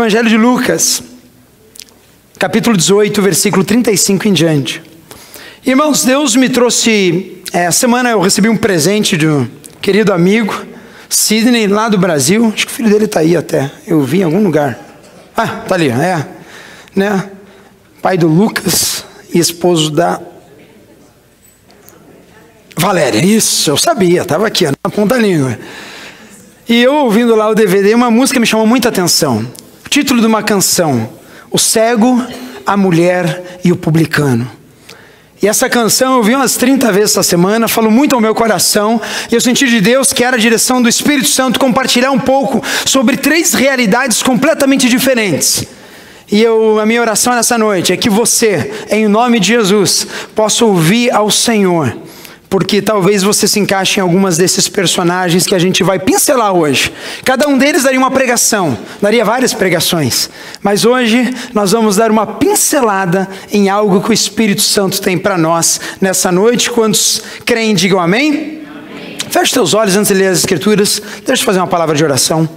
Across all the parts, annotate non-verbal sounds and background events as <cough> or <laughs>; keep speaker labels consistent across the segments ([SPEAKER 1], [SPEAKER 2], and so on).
[SPEAKER 1] Evangelho de Lucas, capítulo 18, versículo 35 em diante. Irmãos, Deus me trouxe. É, essa semana eu recebi um presente de um querido amigo, Sidney, lá do Brasil. Acho que o filho dele está aí até. Eu vi em algum lugar. Ah, tá ali, é. Né? Pai do Lucas e esposo da Valéria. Isso, eu sabia, estava aqui, na ponta da língua. E eu ouvindo lá o DVD, uma música me chamou muita atenção. Título de uma canção: O cego, a mulher e o publicano. E essa canção eu vi umas 30 vezes essa semana, falou muito ao meu coração, e eu senti de Deus que era a direção do Espírito Santo compartilhar um pouco sobre três realidades completamente diferentes. E eu, a minha oração nessa noite é que você, em nome de Jesus, possa ouvir ao Senhor porque talvez você se encaixe em algumas desses personagens que a gente vai pincelar hoje. Cada um deles daria uma pregação, daria várias pregações, mas hoje nós vamos dar uma pincelada em algo que o Espírito Santo tem para nós nessa noite. Quantos creem, digam amém? Feche teus olhos antes de ler as Escrituras, deixa eu fazer uma palavra de oração.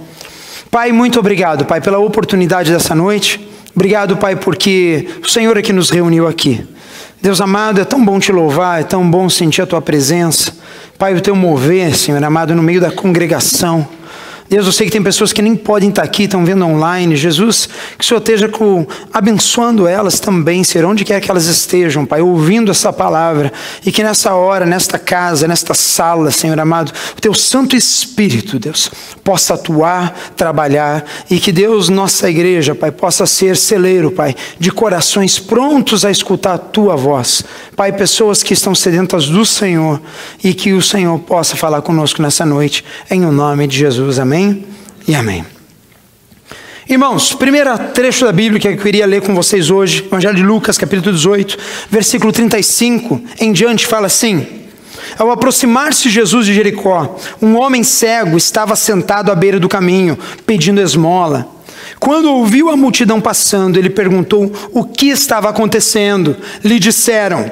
[SPEAKER 1] Pai, muito obrigado, Pai, pela oportunidade dessa noite. Obrigado, Pai, porque o Senhor é que nos reuniu aqui. Deus amado, é tão bom te louvar, é tão bom sentir a tua presença. Pai, o teu mover, Senhor amado, no meio da congregação. Deus, eu sei que tem pessoas que nem podem estar aqui, estão vendo online. Jesus, que o Senhor esteja com, abençoando elas também, Senhor, onde quer que elas estejam, Pai, ouvindo essa palavra. E que nessa hora, nesta casa, nesta sala, Senhor amado, o Teu Santo Espírito, Deus, possa atuar, trabalhar. E que Deus, nossa igreja, Pai, possa ser celeiro, Pai, de corações prontos a escutar a Tua voz. Pai, pessoas que estão sedentas do Senhor. E que o Senhor possa falar conosco nessa noite, em o nome de Jesus. Amém. Amém e amém. Irmãos, primeiro trecho da Bíblia que eu queria ler com vocês hoje, Evangelho de Lucas, capítulo 18, versículo 35 em diante, fala assim: Ao aproximar-se Jesus de Jericó, um homem cego estava sentado à beira do caminho, pedindo esmola. Quando ouviu a multidão passando, ele perguntou o que estava acontecendo. Lhe disseram: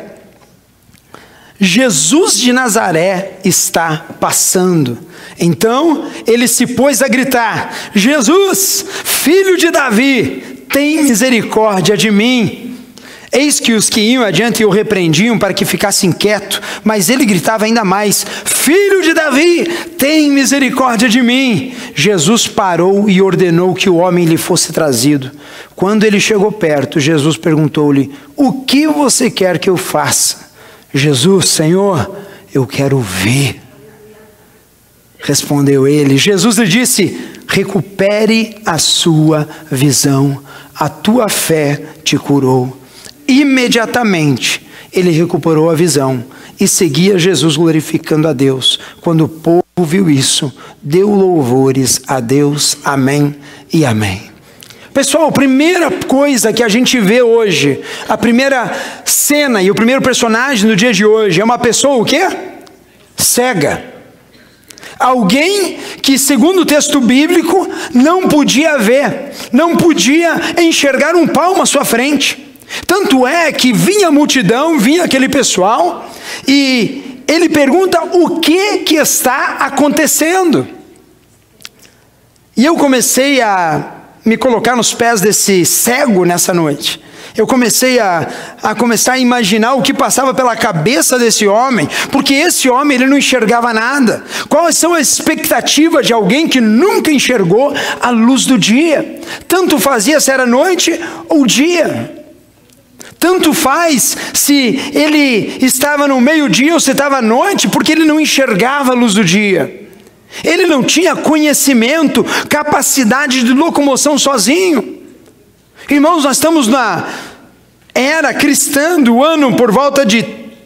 [SPEAKER 1] Jesus de Nazaré está passando. Então ele se pôs a gritar: Jesus, filho de Davi, tem misericórdia de mim. Eis que os que iam adiante o repreendiam para que ficasse inquieto, mas ele gritava ainda mais: Filho de Davi, tem misericórdia de mim. Jesus parou e ordenou que o homem lhe fosse trazido. Quando ele chegou perto, Jesus perguntou-lhe: O que você quer que eu faça? Jesus, Senhor, eu quero ver. Respondeu ele. Jesus lhe disse: recupere a sua visão, a tua fé te curou. Imediatamente ele recuperou a visão e seguia Jesus glorificando a Deus. Quando o povo viu isso, deu louvores a Deus. Amém e amém. Pessoal, a primeira coisa que a gente vê hoje, a primeira cena e o primeiro personagem do dia de hoje é uma pessoa o quê? Cega. Alguém que, segundo o texto bíblico, não podia ver, não podia enxergar um palmo à sua frente. Tanto é que vinha a multidão, vinha aquele pessoal, e ele pergunta o que que está acontecendo. E eu comecei a me colocar nos pés desse cego nessa noite. Eu comecei a, a começar a imaginar o que passava pela cabeça desse homem, porque esse homem ele não enxergava nada. Quais são as expectativas de alguém que nunca enxergou a luz do dia? Tanto fazia se era noite ou dia. Tanto faz se ele estava no meio-dia ou se estava à noite, porque ele não enxergava a luz do dia. Ele não tinha conhecimento, capacidade de locomoção sozinho. Irmãos, nós estamos na era cristã do ano por volta de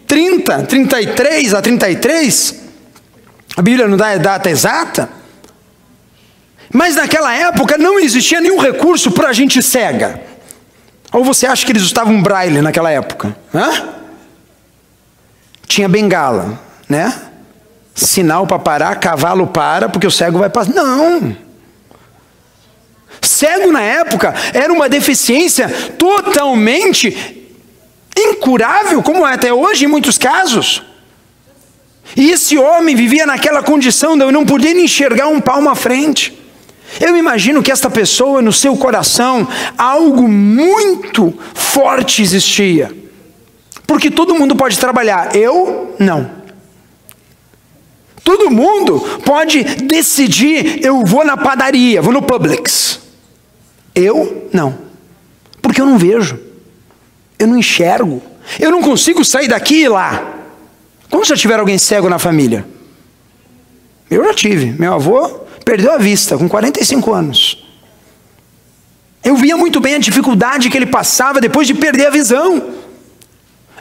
[SPEAKER 1] 30, 33 a 33. A Bíblia não dá a data exata. Mas naquela época não existia nenhum recurso para a gente cega. Ou você acha que eles usavam braille naquela época? Hã? Tinha bengala, né? Sinal para parar, cavalo para, porque o cego vai passar. Não. Cego na época era uma deficiência totalmente incurável, como é até hoje em muitos casos. E esse homem vivia naquela condição de eu não poder enxergar um palmo à frente. Eu imagino que esta pessoa, no seu coração, algo muito forte existia. Porque todo mundo pode trabalhar, eu não. Todo mundo pode decidir, eu vou na padaria, vou no Publix. Eu não. Porque eu não vejo. Eu não enxergo. Eu não consigo sair daqui e lá. Quando já tiver alguém cego na família? Eu já tive. Meu avô perdeu a vista com 45 anos. Eu via muito bem a dificuldade que ele passava depois de perder a visão.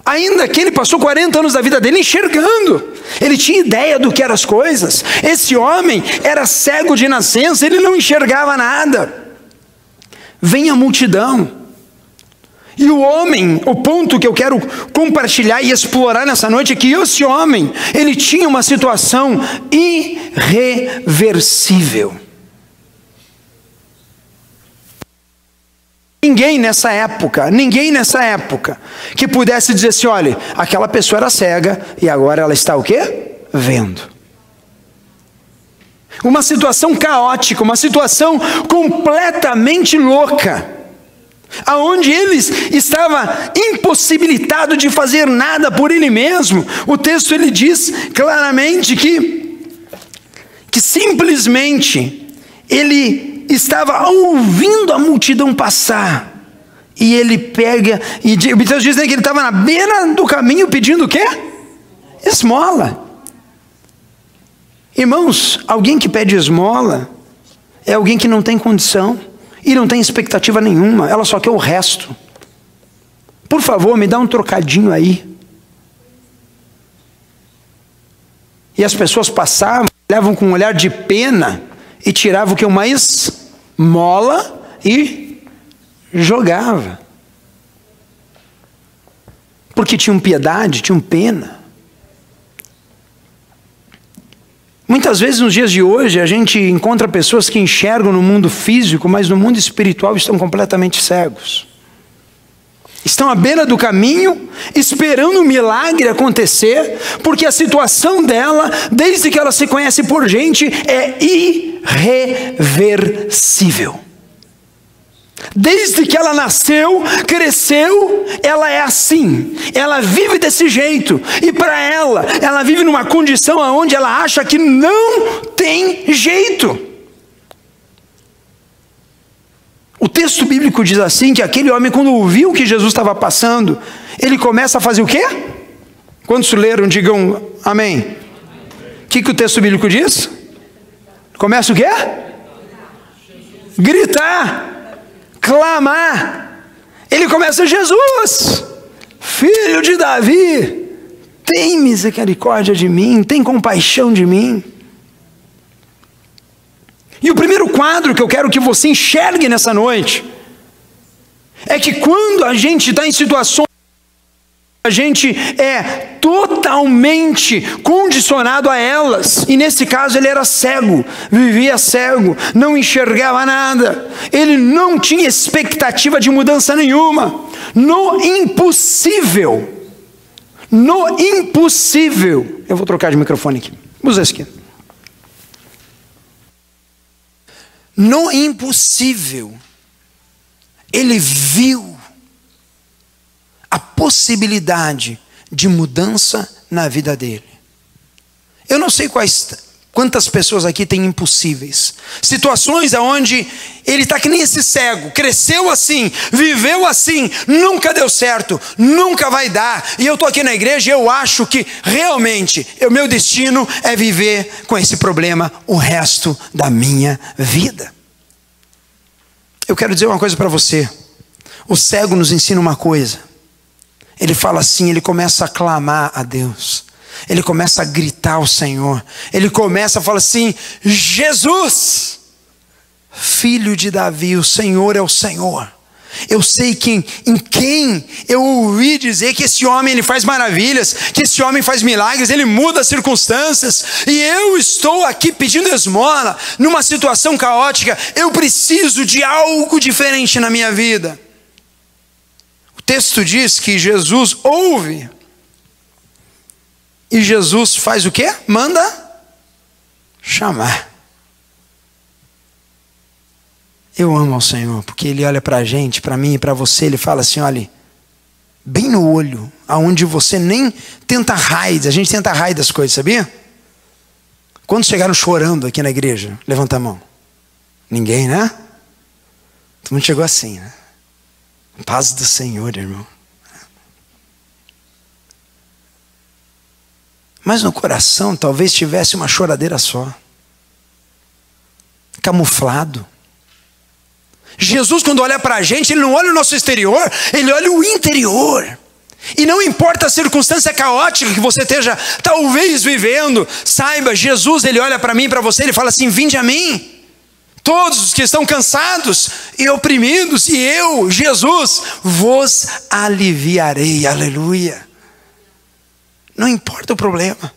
[SPEAKER 1] Ainda que ele passou 40 anos da vida dele enxergando, ele tinha ideia do que eram as coisas. Esse homem era cego de nascença, ele não enxergava nada. Vem a multidão. E o homem, o ponto que eu quero compartilhar e explorar nessa noite é que esse homem, ele tinha uma situação irreversível. Ninguém nessa época, ninguém nessa época que pudesse dizer assim: olha, aquela pessoa era cega e agora ela está o quê? Vendo. Uma situação caótica, uma situação completamente louca, aonde ele estava impossibilitado de fazer nada por ele mesmo. O texto ele diz claramente que que simplesmente ele estava ouvindo a multidão passar. E ele pega, e o texto diz que ele estava na beira do caminho pedindo o quê? Esmola. Irmãos, alguém que pede esmola é alguém que não tem condição e não tem expectativa nenhuma, ela só quer o resto. Por favor, me dá um trocadinho aí. E as pessoas passavam, levam com um olhar de pena e tirava o que? Uma esmola e jogava. Porque tinham piedade, tinham pena. Muitas vezes nos dias de hoje a gente encontra pessoas que enxergam no mundo físico, mas no mundo espiritual estão completamente cegos estão à beira do caminho, esperando o um milagre acontecer, porque a situação dela, desde que ela se conhece por gente, é irreversível. Desde que ela nasceu, cresceu, ela é assim. Ela vive desse jeito. E para ela, ela vive numa condição onde ela acha que não tem jeito. O texto bíblico diz assim: que aquele homem, quando ouviu que Jesus estava passando, ele começa a fazer o quê? Quantos leram, digam amém. O que, que o texto bíblico diz? Começa o quê? Gritar, clamar. Ele começa, Jesus, filho de Davi, tem misericórdia de mim, tem compaixão de mim. E o primeiro quadro que eu quero que você enxergue nessa noite é que quando a gente está em situações a gente é totalmente condicionado a elas. E nesse caso ele era cego, vivia cego, não enxergava nada. Ele não tinha expectativa de mudança nenhuma. No impossível. No impossível. Eu vou trocar de microfone aqui. Usa esse aqui. No impossível, ele viu a possibilidade de mudança na vida dele. Eu não sei quais, quantas pessoas aqui têm impossíveis, situações aonde ele está que nem esse cego, cresceu assim, viveu assim, nunca deu certo, nunca vai dar. E eu estou aqui na igreja e eu acho que realmente o meu destino é viver com esse problema o resto da minha vida. Eu quero dizer uma coisa para você. O cego nos ensina uma coisa. Ele fala assim, ele começa a clamar a Deus. Ele começa a gritar ao Senhor. Ele começa a falar assim: Jesus, filho de Davi, o Senhor é o Senhor. Eu sei quem, em quem eu ouvi dizer que esse homem ele faz maravilhas, que esse homem faz milagres, ele muda as circunstâncias, e eu estou aqui pedindo esmola, numa situação caótica, eu preciso de algo diferente na minha vida. O texto diz que Jesus ouve, e Jesus faz o que? Manda chamar. Eu amo ao Senhor, porque Ele olha para a gente, para mim e para você, Ele fala assim: olha, bem no olho, aonde você nem tenta raid, a gente tenta raid das coisas, sabia? Quantos chegaram chorando aqui na igreja? Levanta a mão. Ninguém, né? Todo mundo chegou assim, né? Paz do Senhor, irmão. Mas no coração talvez tivesse uma choradeira só. Camuflado. Jesus, quando olha para a gente, ele não olha o nosso exterior, ele olha o interior. E não importa a circunstância caótica que você esteja talvez vivendo, saiba, Jesus, ele olha para mim para você, ele fala assim: vinde a mim. Todos os que estão cansados e oprimidos, e eu, Jesus, vos aliviarei. Aleluia. Não importa o problema.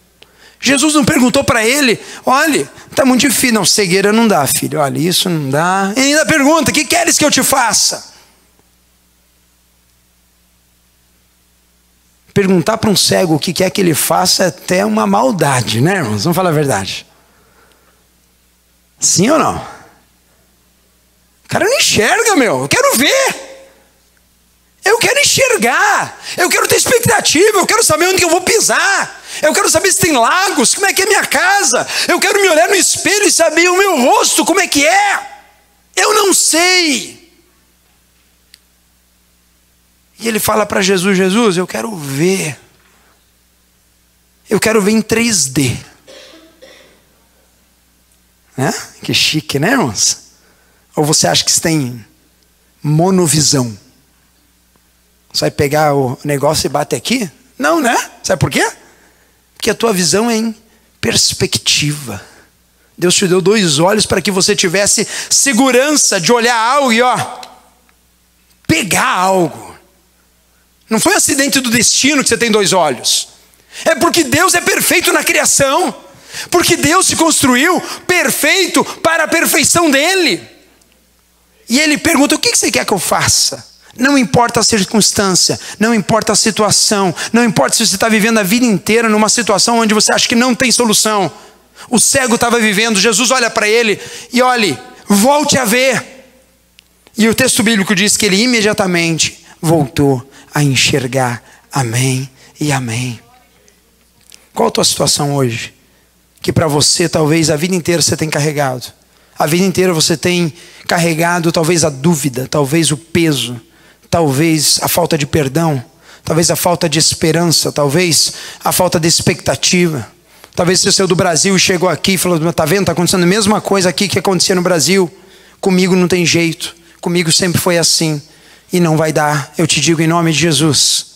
[SPEAKER 1] Jesus não perguntou para ele: olha, está muito difícil. Não, cegueira não dá, filho. Olha, isso não dá. E ainda pergunta: que queres que eu te faça? Perguntar para um cego o que quer que ele faça é até uma maldade, né, irmãos? Vamos falar a verdade. Sim ou não? O cara não enxerga, meu. Eu quero ver. Eu quero enxergar, eu quero ter expectativa, eu quero saber onde eu vou pisar, eu quero saber se tem lagos, como é que é minha casa, eu quero me olhar no espelho e saber o meu rosto, como é que é. Eu não sei. E ele fala para Jesus: Jesus, eu quero ver. Eu quero ver em 3D. Né? Que chique, né, irmãos? Ou você acha que você tem monovisão? Você vai pegar o negócio e bater aqui? Não, né? Sabe por quê? Porque a tua visão é em perspectiva. Deus te deu dois olhos para que você tivesse segurança de olhar algo e ó, pegar algo. Não foi um acidente do destino que você tem dois olhos. É porque Deus é perfeito na criação. Porque Deus se construiu perfeito para a perfeição dele. E ele pergunta: o que você quer que eu faça? Não importa a circunstância, não importa a situação, não importa se você está vivendo a vida inteira numa situação onde você acha que não tem solução. O cego estava vivendo, Jesus olha para ele e olhe, volte a ver. E o texto bíblico diz que ele imediatamente voltou a enxergar. Amém e amém. Qual a tua situação hoje? Que para você talvez a vida inteira você tem carregado. A vida inteira você tem carregado talvez a dúvida, talvez o peso talvez a falta de perdão, talvez a falta de esperança, talvez a falta de expectativa. Talvez você saiu do Brasil e chegou aqui e falou: está vendo? Está acontecendo a mesma coisa aqui que acontecia no Brasil. Comigo não tem jeito. Comigo sempre foi assim. E não vai dar. Eu te digo em nome de Jesus: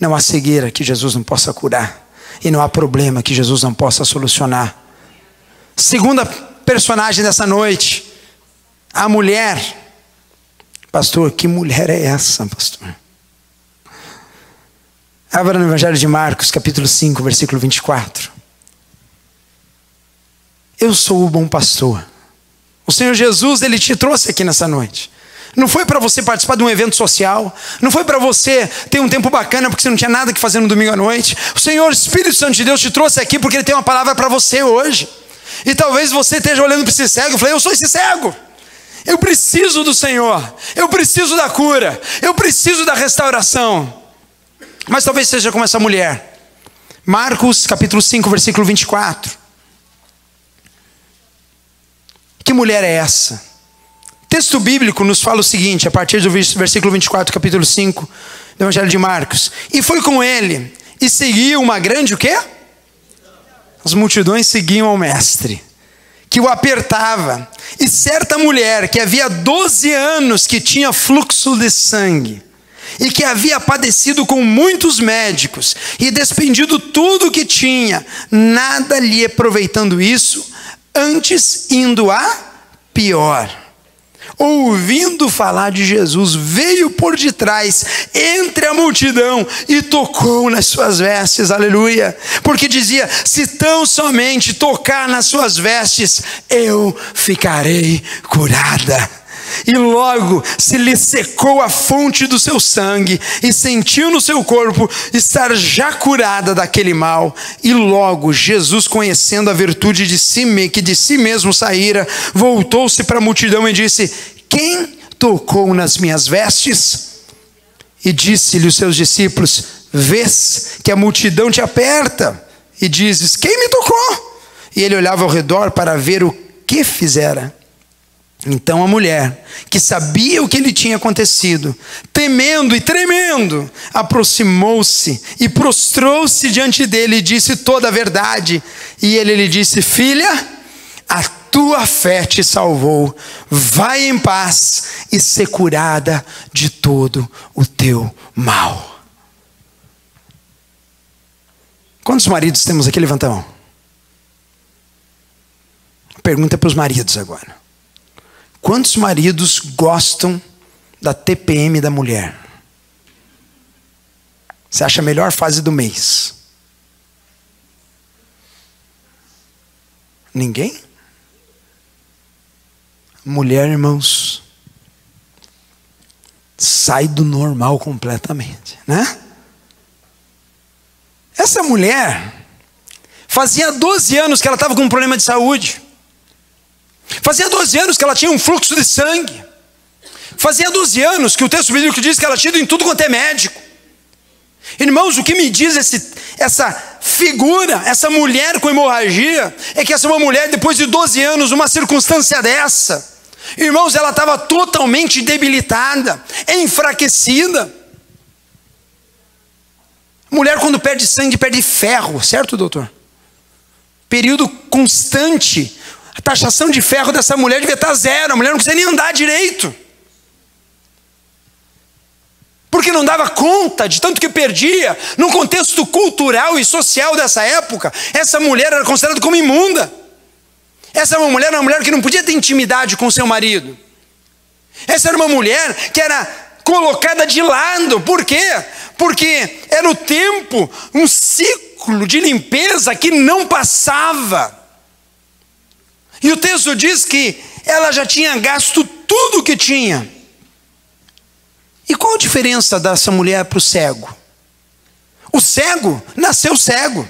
[SPEAKER 1] não há cegueira que Jesus não possa curar. E não há problema que Jesus não possa solucionar. Segunda personagem dessa noite, a mulher Pastor, que mulher é essa, pastor? Abra no Evangelho de Marcos, capítulo 5, versículo 24. Eu sou o bom pastor. O Senhor Jesus, ele te trouxe aqui nessa noite. Não foi para você participar de um evento social, não foi para você ter um tempo bacana porque você não tinha nada que fazer no domingo à noite. O Senhor, Espírito Santo de Deus, te trouxe aqui porque ele tem uma palavra para você hoje. E talvez você esteja olhando para esse cego e falei: Eu sou esse cego. Eu preciso do Senhor, eu preciso da cura, eu preciso da restauração. Mas talvez seja como essa mulher. Marcos capítulo 5, versículo 24. Que mulher é essa? Texto bíblico nos fala o seguinte, a partir do versículo 24, capítulo 5 do Evangelho de Marcos. E foi com ele, e seguiu uma grande o quê? As multidões seguiam ao mestre que o apertava, e certa mulher que havia 12 anos que tinha fluxo de sangue, e que havia padecido com muitos médicos e despendido tudo o que tinha, nada lhe aproveitando isso, antes indo a pior ouvindo falar de Jesus, veio por detrás, entre a multidão, e tocou nas suas vestes, aleluia, porque dizia: se tão somente tocar nas suas vestes, eu ficarei curada. E logo se lhe secou a fonte do seu sangue, e sentiu no seu corpo estar já curada daquele mal. E logo Jesus, conhecendo a virtude de si, que de si mesmo saíra, voltou-se para a multidão e disse: Quem tocou nas minhas vestes? E disse-lhe os seus discípulos: Vês que a multidão te aperta, e dizes: Quem me tocou? E ele olhava ao redor para ver o que fizera. Então a mulher, que sabia o que lhe tinha acontecido, temendo e tremendo, aproximou-se e prostrou-se diante dele e disse toda a verdade. E ele lhe disse: Filha, a tua fé te salvou. Vai em paz e ser curada de todo o teu mal. Quantos maridos temos aqui? Levanta a mão. Pergunta para os maridos agora. Quantos maridos gostam da TPM da mulher? Você acha a melhor fase do mês? Ninguém? Mulher, irmãos, sai do normal completamente, né? Essa mulher fazia 12 anos que ela estava com um problema de saúde. Fazia 12 anos que ela tinha um fluxo de sangue. Fazia 12 anos que o texto bíblico diz que ela tinha ido em tudo quanto é médico. Irmãos, o que me diz esse, essa figura, essa mulher com hemorragia, é que essa é uma mulher, depois de 12 anos, uma circunstância dessa, irmãos, ela estava totalmente debilitada, enfraquecida. Mulher, quando perde sangue, perde ferro, certo, doutor? Período constante a taxação de ferro dessa mulher devia estar zero, a mulher não conseguia nem andar direito. Porque não dava conta de tanto que perdia. Num contexto cultural e social dessa época, essa mulher era considerada como imunda. Essa uma mulher era uma mulher que não podia ter intimidade com seu marido. Essa era uma mulher que era colocada de lado. Por quê? Porque era o tempo, um ciclo de limpeza que não passava. E o texto diz que ela já tinha gasto tudo o que tinha. E qual a diferença dessa mulher para o cego? O cego nasceu cego.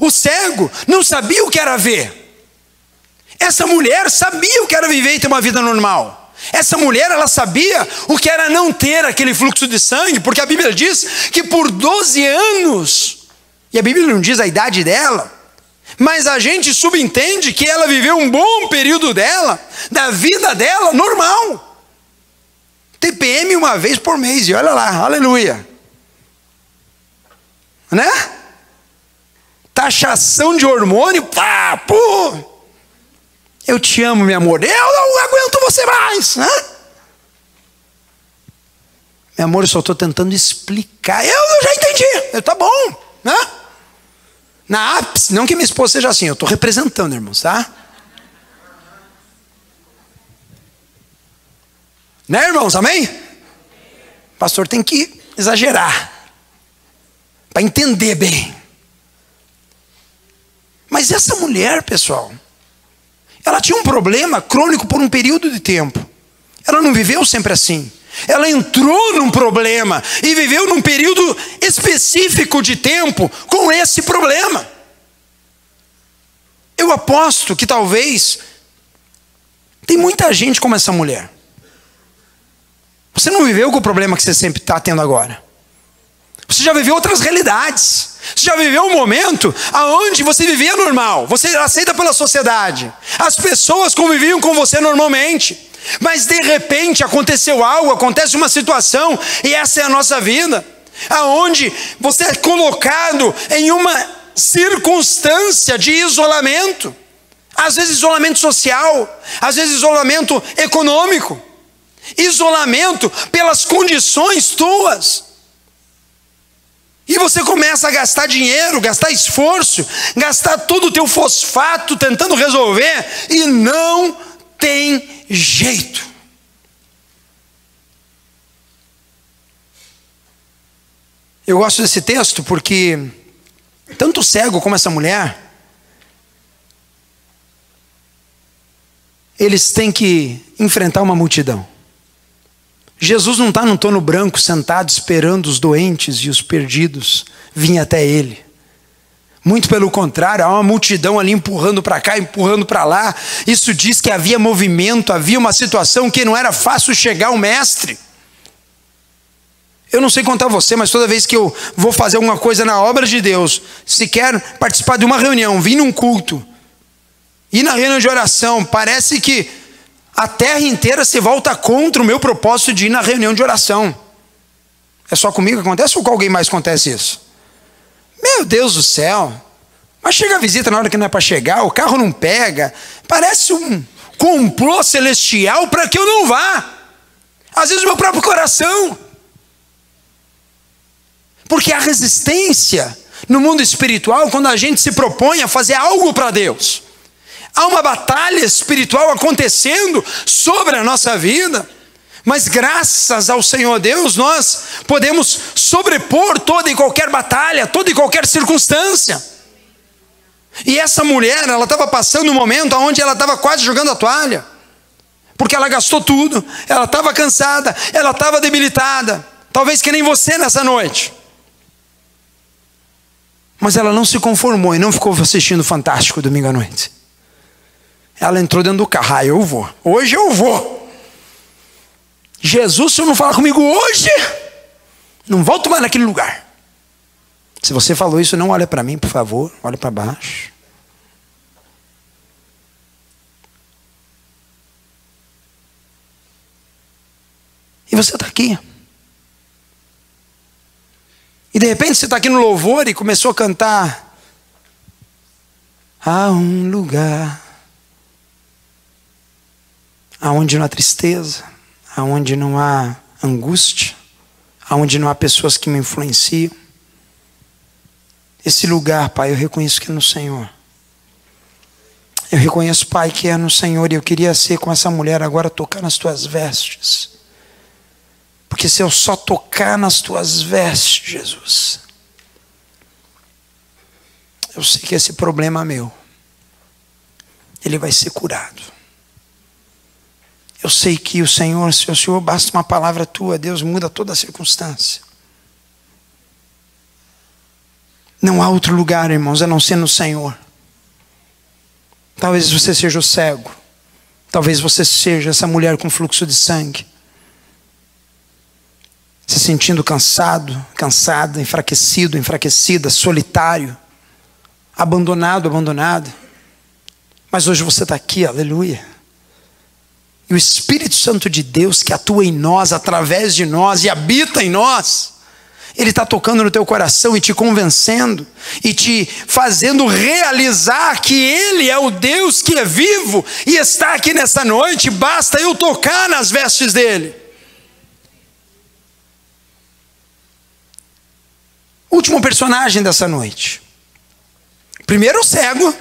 [SPEAKER 1] O cego não sabia o que era ver. Essa mulher sabia o que era viver e ter uma vida normal. Essa mulher, ela sabia o que era não ter aquele fluxo de sangue, porque a Bíblia diz que por 12 anos, e a Bíblia não diz a idade dela, mas a gente subentende que ela viveu um bom período dela, da vida dela, normal. TPM uma vez por mês, e olha lá, aleluia. Né? Taxação de hormônio, pá, pô. Eu te amo, meu amor. Eu não aguento você mais, né? Meu amor, eu só estou tentando explicar. Eu, já entendi. Eu, tá bom, né? Na ápice, não que minha esposa seja assim, eu estou representando, irmãos, tá? Né, irmãos? Amém? O pastor tem que exagerar para entender bem. Mas essa mulher, pessoal, ela tinha um problema crônico por um período de tempo. Ela não viveu sempre assim. Ela entrou num problema e viveu num período específico de tempo com esse problema. Eu aposto que talvez tem muita gente como essa mulher. Você não viveu com o problema que você sempre está tendo agora. Você já viveu outras realidades. Você já viveu um momento aonde você vivia normal, você era aceita pela sociedade. As pessoas conviviam com você normalmente. Mas de repente aconteceu algo, acontece uma situação, e essa é a nossa vida, aonde você é colocado em uma circunstância de isolamento, às vezes isolamento social, às vezes isolamento econômico, isolamento pelas condições tuas. E você começa a gastar dinheiro, gastar esforço, gastar todo o teu fosfato tentando resolver e não tem jeito. Eu gosto desse texto porque tanto o cego como essa mulher eles têm que enfrentar uma multidão. Jesus não está num tono branco sentado esperando os doentes e os perdidos virem até ele. Muito pelo contrário, há uma multidão ali empurrando para cá, empurrando para lá. Isso diz que havia movimento, havia uma situação que não era fácil chegar ao mestre. Eu não sei contar você, mas toda vez que eu vou fazer alguma coisa na obra de Deus, se quer participar de uma reunião, vir num culto, ir na reunião de oração, parece que a terra inteira se volta contra o meu propósito de ir na reunião de oração. É só comigo que acontece ou com alguém mais acontece isso? Meu Deus do céu. Mas chega a visita na hora que não é para chegar, o carro não pega. Parece um complô celestial para que eu não vá. Às vezes o meu próprio coração. Porque há resistência no mundo espiritual quando a gente se propõe a fazer algo para Deus. Há uma batalha espiritual acontecendo sobre a nossa vida. Mas graças ao Senhor Deus, nós podemos sobrepor toda e qualquer batalha, toda e qualquer circunstância. E essa mulher, ela estava passando um momento onde ela estava quase jogando a toalha, porque ela gastou tudo, ela estava cansada, ela estava debilitada, talvez que nem você nessa noite. Mas ela não se conformou e não ficou assistindo Fantástico domingo à noite. Ela entrou dentro do carro, ah, eu vou, hoje eu vou. Jesus, se eu não falar comigo hoje, não volto mais naquele lugar. Se você falou isso, não olha para mim, por favor, olha para baixo. E você está aqui. E de repente você está aqui no louvor e começou a cantar. Há um lugar aonde não há tristeza, aonde não há angústia, aonde não há pessoas que me influenciam. Esse lugar, Pai, eu reconheço que é no Senhor. Eu reconheço, Pai, que é no Senhor, e eu queria ser com essa mulher agora, tocar nas tuas vestes. Porque se eu só tocar nas tuas vestes, Jesus, eu sei que esse problema meu, ele vai ser curado. Eu sei que o Senhor, se o Senhor basta uma palavra tua, Deus muda toda a circunstância. Não há outro lugar, irmãos, a não ser no Senhor. Talvez você seja o cego. Talvez você seja essa mulher com fluxo de sangue. Se sentindo cansado, cansada, enfraquecido, enfraquecida, solitário, abandonado, abandonada. Mas hoje você está aqui, aleluia e o Espírito Santo de Deus que atua em nós, através de nós e habita em nós, ele está tocando no teu coração e te convencendo e te fazendo realizar que Ele é o Deus que é vivo e está aqui nessa noite. Basta eu tocar nas vestes dele. Último personagem dessa noite. Primeiro o cego,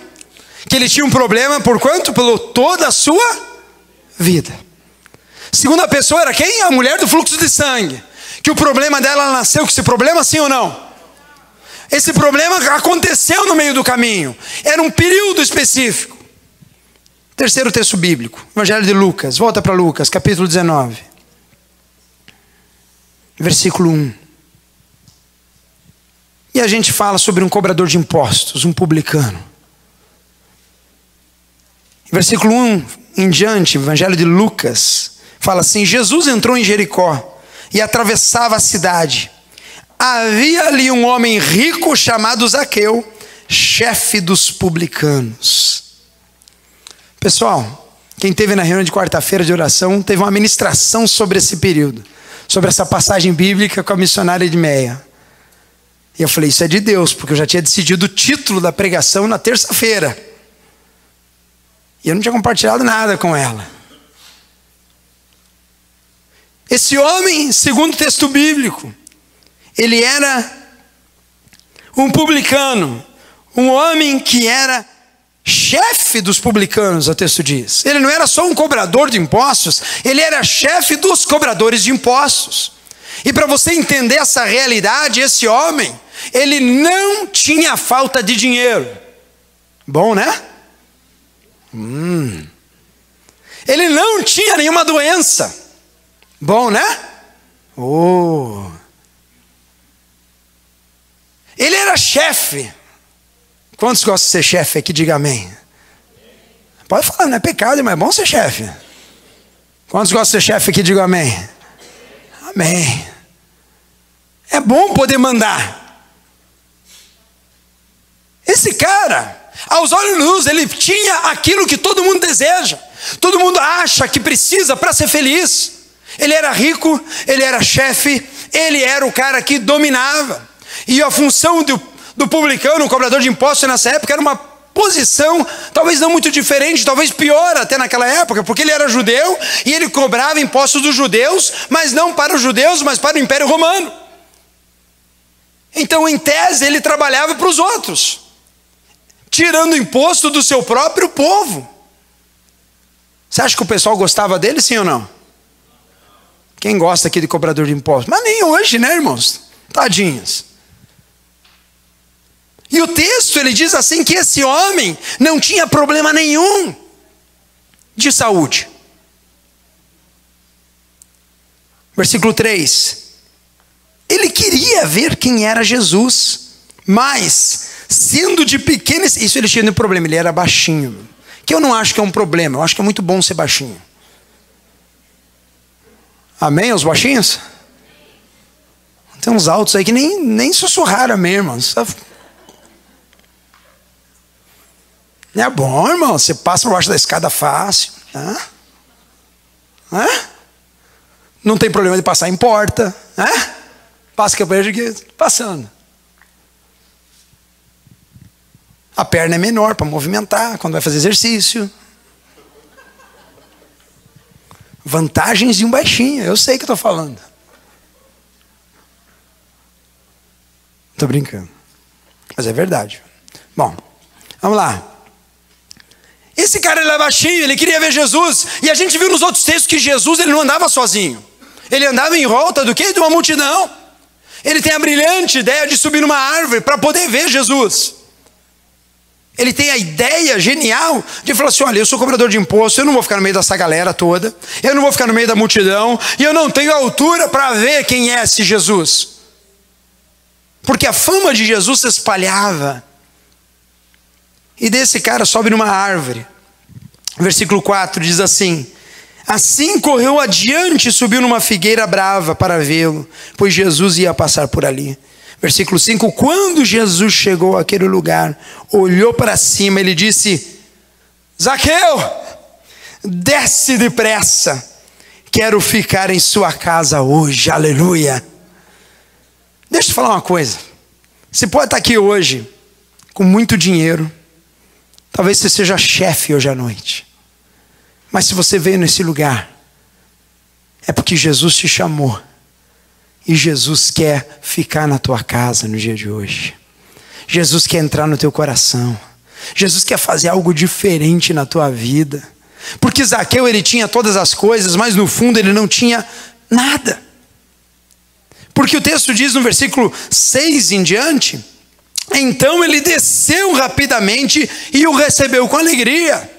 [SPEAKER 1] que ele tinha um problema por quanto? Pelo toda a sua vida. Segunda pessoa era quem? A mulher do fluxo de sangue. Que o problema dela nasceu com esse problema, sim ou não? Esse problema aconteceu no meio do caminho. Era um período específico. Terceiro texto bíblico, Evangelho de Lucas. Volta para Lucas, capítulo 19. Versículo 1. E a gente fala sobre um cobrador de impostos, um publicano. Versículo 1 em diante, Evangelho de Lucas, fala assim: Jesus entrou em Jericó e atravessava a cidade. Havia ali um homem rico chamado Zaqueu, chefe dos publicanos. Pessoal, quem teve na reunião de quarta-feira de oração teve uma ministração sobre esse período, sobre essa passagem bíblica com a missionária de Meia. E eu falei, isso é de Deus, porque eu já tinha decidido o título da pregação na terça-feira. E eu não tinha compartilhado nada com ela. Esse homem, segundo o texto bíblico, ele era um publicano, um homem que era chefe dos publicanos, o texto diz. Ele não era só um cobrador de impostos, ele era chefe dos cobradores de impostos. E para você entender essa realidade, esse homem, ele não tinha falta de dinheiro. Bom, né? Hum. Ele não tinha nenhuma doença. Bom, né? Oh. Ele era chefe. Quantos gostam de ser chefe aqui? Diga amém. Pode falar, não é pecado, mas é bom ser chefe. Quantos gostam de ser chefe aqui? Diga amém. Amém. É bom poder mandar. Esse cara, aos olhos nus, ele tinha aquilo que todo mundo deseja, todo mundo acha que precisa para ser feliz. Ele era rico, ele era chefe, ele era o cara que dominava. E a função do, do publicano, o cobrador de impostos nessa época, era uma posição talvez não muito diferente, talvez pior até naquela época, porque ele era judeu e ele cobrava impostos dos judeus, mas não para os judeus, mas para o Império Romano. Então, em tese, ele trabalhava para os outros, tirando imposto do seu próprio povo. Você acha que o pessoal gostava dele, sim ou não? Quem gosta aqui de cobrador de impostos? Mas nem hoje, né, irmãos? Tadinhos. E o texto ele diz assim que esse homem não tinha problema nenhum de saúde. Versículo 3. Ele queria ver quem era Jesus, mas sendo de pequeno, isso ele tinha um problema, ele era baixinho. Que eu não acho que é um problema, eu acho que é muito bom ser baixinho. Amém, os baixinhos? Tem uns altos aí que nem, nem sussurraram mesmo, irmão. É bom, irmão. Você passa por baixo da escada fácil. Né? Né? Não tem problema de passar em porta. Né? Passa que eu vejo aqui, passando. A perna é menor para movimentar quando vai fazer exercício. Vantagens de um baixinho, eu sei que estou falando. Estou brincando. Mas é verdade. Bom, vamos lá. Esse cara ele era baixinho, ele queria ver Jesus. E a gente viu nos outros textos que Jesus ele não andava sozinho. Ele andava em volta do que? De uma multidão. Ele tem a brilhante ideia de subir numa árvore para poder ver Jesus. Ele tem a ideia genial de falar assim: olha, eu sou cobrador de imposto, eu não vou ficar no meio dessa galera toda, eu não vou ficar no meio da multidão, e eu não tenho altura para ver quem é esse Jesus. Porque a fama de Jesus se espalhava. E desse cara sobe numa árvore. Versículo 4 diz assim: Assim correu adiante e subiu numa figueira brava para vê-lo, pois Jesus ia passar por ali. Versículo 5: Quando Jesus chegou àquele lugar, olhou para cima, ele disse: Zaqueu, desce depressa, quero ficar em sua casa hoje, aleluia. Deixa eu te falar uma coisa. Você pode estar aqui hoje com muito dinheiro, Talvez você seja chefe hoje à noite. Mas se você veio nesse lugar, é porque Jesus te chamou. E Jesus quer ficar na tua casa no dia de hoje. Jesus quer entrar no teu coração. Jesus quer fazer algo diferente na tua vida. Porque Zaqueu ele tinha todas as coisas, mas no fundo ele não tinha nada. Porque o texto diz no versículo 6 em diante, então ele desceu rapidamente e o recebeu com alegria.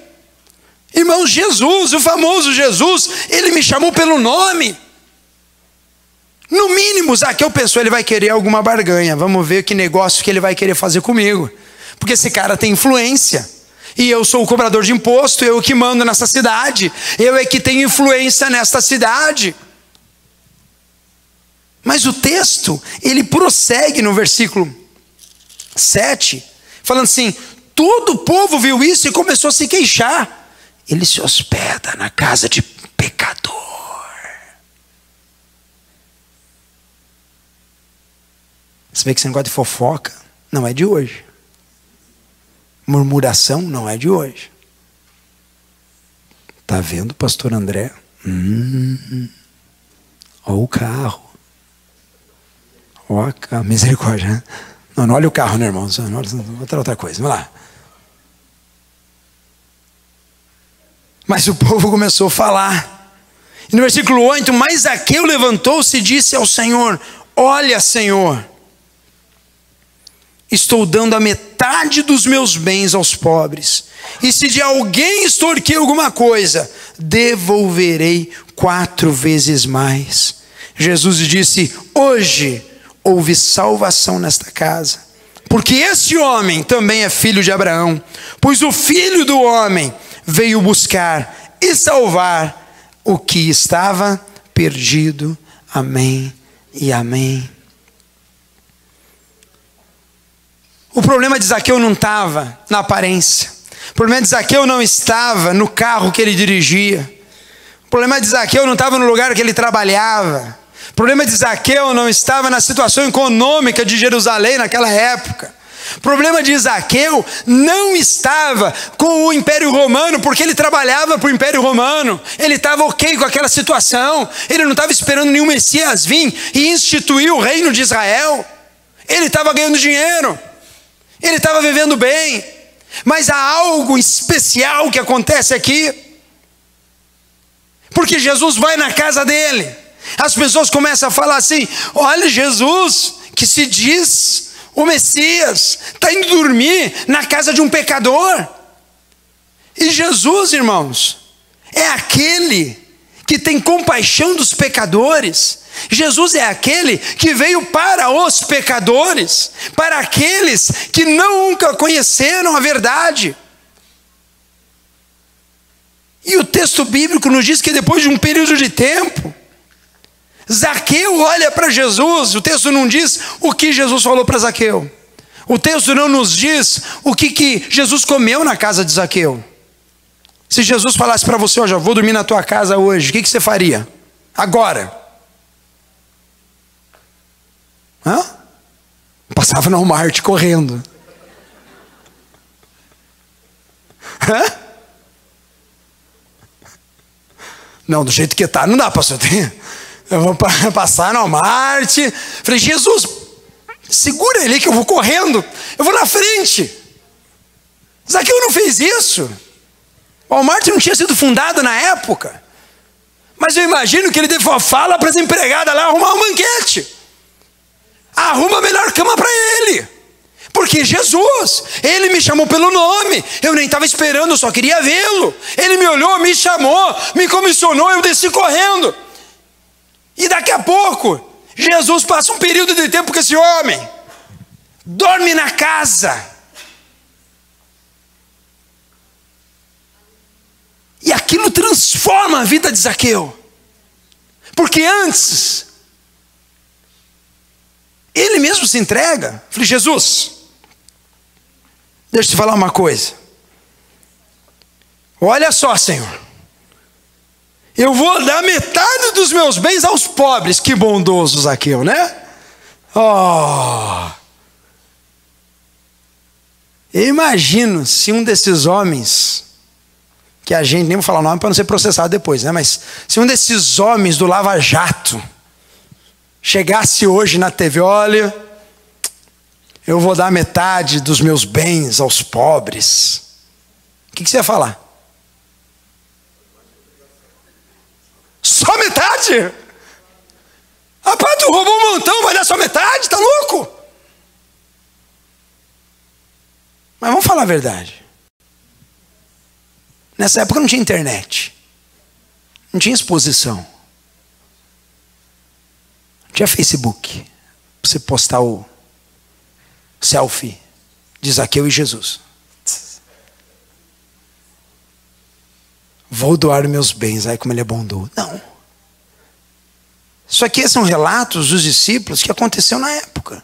[SPEAKER 1] Irmãos, Jesus, o famoso Jesus, ele me chamou pelo nome. No mínimo, Zaqueu pensou, ele vai querer alguma barganha. Vamos ver que negócio que ele vai querer fazer comigo. Porque esse cara tem influência. E eu sou o cobrador de imposto, eu que mando nessa cidade. Eu é que tenho influência nesta cidade. Mas o texto, ele prossegue no versículo 7, falando assim: todo o povo viu isso e começou a se queixar. Ele se hospeda na casa de pecador. Você vê que esse negócio de fofoca não é de hoje. Murmuração não é de hoje. Tá vendo, pastor André? Hum, ó o carro. Ó a misericórdia, né? Não, não olha o carro, né, irmão? Outra, outra coisa. Vamos lá. Mas o povo começou a falar. E no versículo 8, mas Zaqueu levantou-se e disse ao Senhor: Olha, Senhor, estou dando a metade dos meus bens aos pobres. E se de alguém extorquir alguma coisa, devolverei quatro vezes mais. Jesus disse: Hoje houve salvação nesta casa, porque esse homem também é filho de Abraão, pois o filho do homem veio buscar e salvar o que estava perdido. Amém e amém. O problema de Zaqueu não estava na aparência. O problema de Zaqueu não estava no carro que ele dirigia. O problema de Zaqueu não estava no lugar que ele trabalhava. O problema de Zaqueu não estava na situação econômica de Jerusalém naquela época. O problema de Zaqueu não estava com o Império Romano, porque ele trabalhava para o Império Romano, ele estava ok com aquela situação, ele não estava esperando nenhum Messias vir e instituir o reino de Israel, ele estava ganhando dinheiro, ele estava vivendo bem, mas há algo especial que acontece aqui, porque Jesus vai na casa dele, as pessoas começam a falar assim: olha, Jesus, que se diz o Messias está indo dormir na casa de um pecador. E Jesus, irmãos, é aquele que tem compaixão dos pecadores. Jesus é aquele que veio para os pecadores, para aqueles que nunca conheceram a verdade. E o texto bíblico nos diz que depois de um período de tempo, Zaqueu olha para Jesus, o texto não diz o que Jesus falou para Zaqueu. O texto não nos diz o que, que Jesus comeu na casa de Zaqueu. Se Jesus falasse para você, hoje, vou dormir na tua casa hoje, o que, que você faria? Agora. Hã? Passava no Walmart correndo. Hã? Não, do jeito que está, não dá, pastor. Eu vou <laughs> passar no Marte. Falei, Jesus, segura ele que eu vou correndo. Eu vou na frente. Zaqueu não fez isso. O Walmart não tinha sido fundado na época. Mas eu imagino que ele deu fala para as empregadas lá arrumar um banquete. Arruma a melhor cama para ele. Porque Jesus, ele me chamou pelo nome. Eu nem estava esperando, eu só queria vê-lo. Ele me olhou, me chamou, me comissionou, eu desci correndo. E daqui a pouco, Jesus passa um período de tempo com esse homem, dorme na casa. E aquilo transforma a vida de Zaqueu. Porque antes, ele mesmo se entrega. Falei, Jesus, deixa eu te falar uma coisa. Olha só, Senhor. Eu vou dar metade dos meus bens aos pobres. Que bondoso Zaqueu, né? Oh! Eu imagino se um desses homens, que a gente, nem vou falar o nome para não ser processado depois, né? Mas se um desses homens do Lava Jato chegasse hoje na TV, olha, eu vou dar metade dos meus bens aos pobres. O que, que você ia falar? Só metade? Rapaz, tu roubou um montão, vai dar só metade? Tá louco? Mas vamos falar a verdade. Nessa época não tinha internet. Não tinha exposição. Tinha Facebook. Pra você postar o selfie de Zaqueu e Jesus. Vou doar meus bens, ai como ele é bondoso. Não. Isso aqui são relatos dos discípulos que aconteceu na época.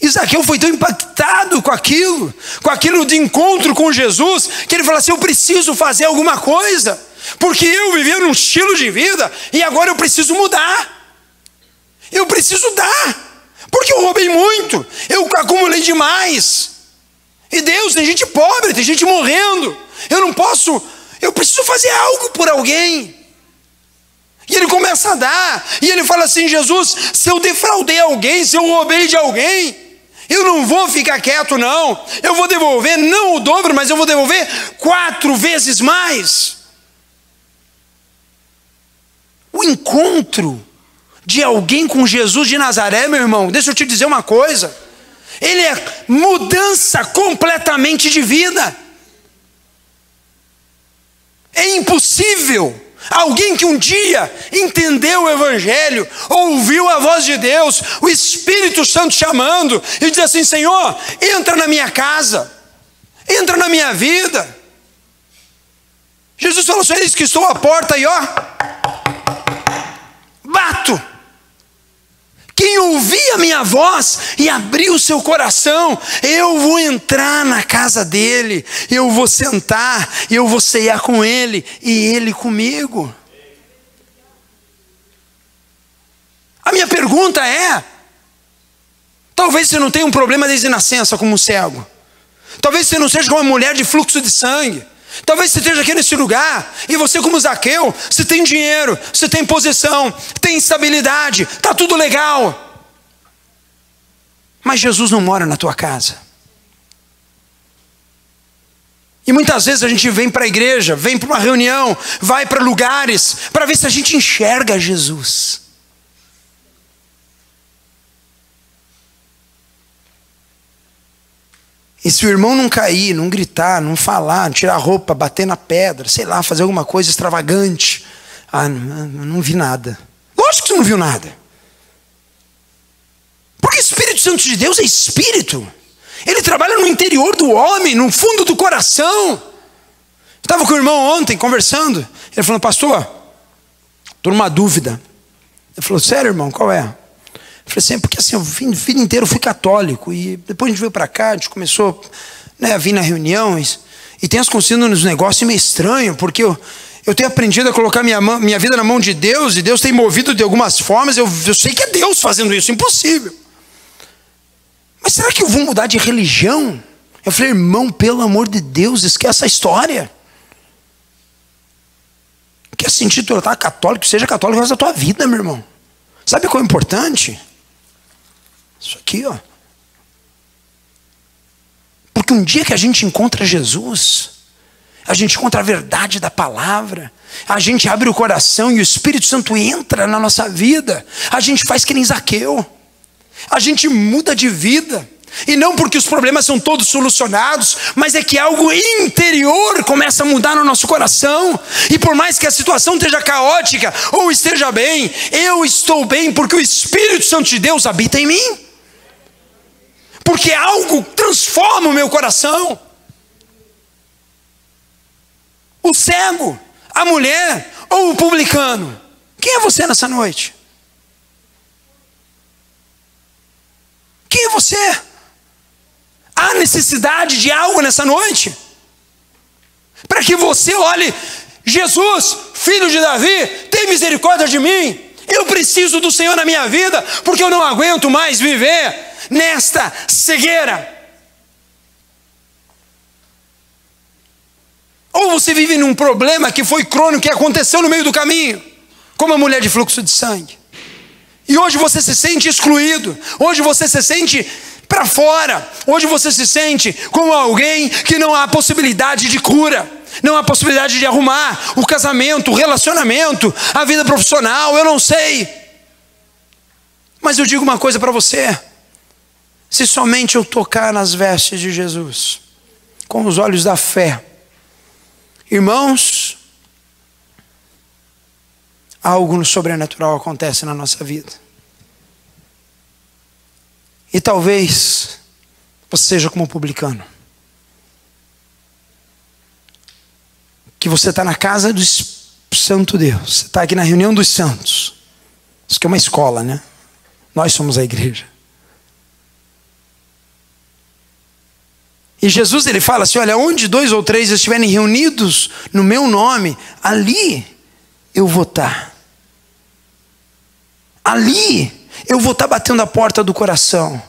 [SPEAKER 1] Isaqueu foi tão impactado com aquilo, com aquilo de encontro com Jesus, que ele falou assim: Eu preciso fazer alguma coisa, porque eu vivia num estilo de vida e agora eu preciso mudar. Eu preciso dar, porque eu roubei muito, eu acumulei demais. E Deus, tem gente pobre, tem gente morrendo. Eu não posso, eu preciso fazer algo por alguém. E ele começa a dar, e ele fala assim: Jesus, se eu defraudei alguém, se eu roubei de alguém, eu não vou ficar quieto, não. Eu vou devolver, não o dobro, mas eu vou devolver quatro vezes mais. O encontro de alguém com Jesus de Nazaré, meu irmão, deixa eu te dizer uma coisa. Ele é mudança completamente de vida. É impossível Alguém que um dia entendeu o Evangelho, ouviu a voz de Deus, o Espírito Santo chamando, e diz assim: Senhor, entra na minha casa, entra na minha vida. Jesus falou: Eles que estou à porta e ó, bato. Quem ouvir a minha voz e abrir o seu coração, eu vou entrar na casa dele, eu vou sentar, eu vou ceiar com ele e ele comigo. A minha pergunta é: talvez você não tenha um problema desde nascença como um cego, talvez você não seja como uma mulher de fluxo de sangue. Talvez você esteja aqui nesse lugar e você, como Zaqueu, você tem dinheiro, você tem posição, tem estabilidade, está tudo legal. Mas Jesus não mora na tua casa. E muitas vezes a gente vem para a igreja, vem para uma reunião, vai para lugares, para ver se a gente enxerga Jesus. E se o irmão não cair, não gritar, não falar, não tirar roupa, bater na pedra, sei lá, fazer alguma coisa extravagante, ah, não, não vi nada. Lógico que você não viu nada. Porque o Espírito Santo de Deus é espírito. Ele trabalha no interior do homem, no fundo do coração. Estava com o irmão ontem conversando. Ele falou, pastor, estou numa dúvida. Ele falou, sério, irmão, qual é? Falei assim, porque assim, eu vida inteira eu fui católico, e depois a gente veio para cá, a gente começou né, a vir nas reuniões, e tem acontecido nos negócios meio estranho, porque eu, eu tenho aprendido a colocar minha, mão, minha vida na mão de Deus, e Deus tem movido de algumas formas, eu, eu sei que é Deus fazendo isso, impossível. Mas será que eu vou mudar de religião? Eu falei, irmão, pelo amor de Deus, esquece essa história. Quer se intitular católico, seja católico o resto da tua vida, meu irmão. Sabe qual é importante? Isso aqui, ó. Porque um dia que a gente encontra Jesus, a gente encontra a verdade da palavra, a gente abre o coração e o Espírito Santo entra na nossa vida, a gente faz que nem Zaqueu, a gente muda de vida. E não porque os problemas são todos solucionados, mas é que algo interior começa a mudar no nosso coração. E por mais que a situação esteja caótica ou esteja bem, eu estou bem porque o Espírito Santo de Deus habita em mim porque algo transforma o meu coração. O cego, a mulher ou o publicano? Quem é você nessa noite? Quem é você? Há necessidade de algo nessa noite? Para que você olhe, Jesus, filho de Davi, tem misericórdia de mim. Eu preciso do Senhor na minha vida, porque eu não aguento mais viver nesta cegueira. Ou você vive num problema que foi crônico, que aconteceu no meio do caminho, como a mulher de fluxo de sangue. E hoje você se sente excluído, hoje você se sente para fora, hoje você se sente como alguém que não há possibilidade de cura, não há possibilidade de arrumar o casamento, o relacionamento, a vida profissional, eu não sei. Mas eu digo uma coisa para você: se somente eu tocar nas vestes de Jesus, com os olhos da fé. Irmãos, algo no sobrenatural acontece na nossa vida. E talvez você seja como publicano. Que você está na casa do Santo Deus. Você está aqui na reunião dos santos. Isso que é uma escola, né? Nós somos a igreja. E Jesus ele fala assim: olha, onde dois ou três estiverem reunidos no meu nome, ali eu vou estar. Ali eu vou estar batendo a porta do coração.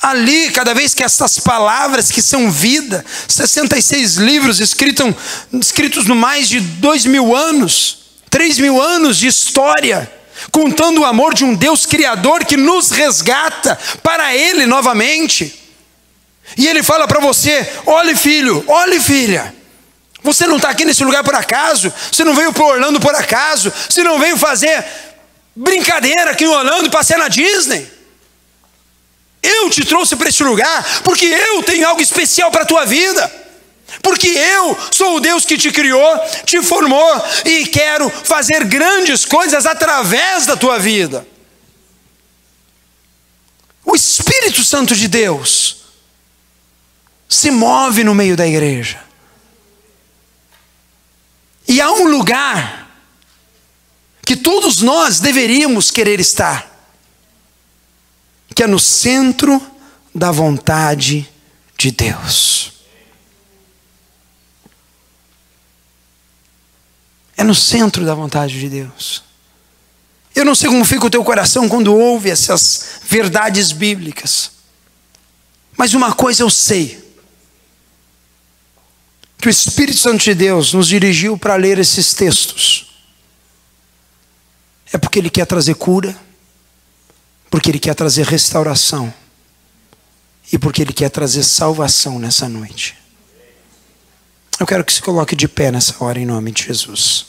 [SPEAKER 1] Ali, cada vez que essas palavras que são vida, 66 livros escritos, escritos no mais de dois mil anos, três mil anos de história, contando o amor de um Deus Criador que nos resgata para Ele novamente. E ele fala para você: olhe filho, olhe filha. Você não está aqui nesse lugar por acaso. Você não veio para Orlando por acaso. Você não veio fazer brincadeira aqui em Orlando, passear na Disney. Eu te trouxe para esse lugar porque eu tenho algo especial para a tua vida. porque eu sou o Deus que te criou, te formou e quero fazer grandes coisas através da tua vida. O Espírito Santo de Deus se move no meio da igreja. E há um lugar que todos nós deveríamos querer estar, que é no centro da vontade de Deus. É no centro da vontade de Deus. Eu não sei como fica o teu coração quando ouve essas verdades bíblicas. Mas uma coisa eu sei: que o Espírito Santo de Deus nos dirigiu para ler esses textos. É porque Ele quer trazer cura, porque Ele quer trazer restauração e porque Ele quer trazer salvação nessa noite. Eu quero que se coloque de pé nessa hora em nome de Jesus.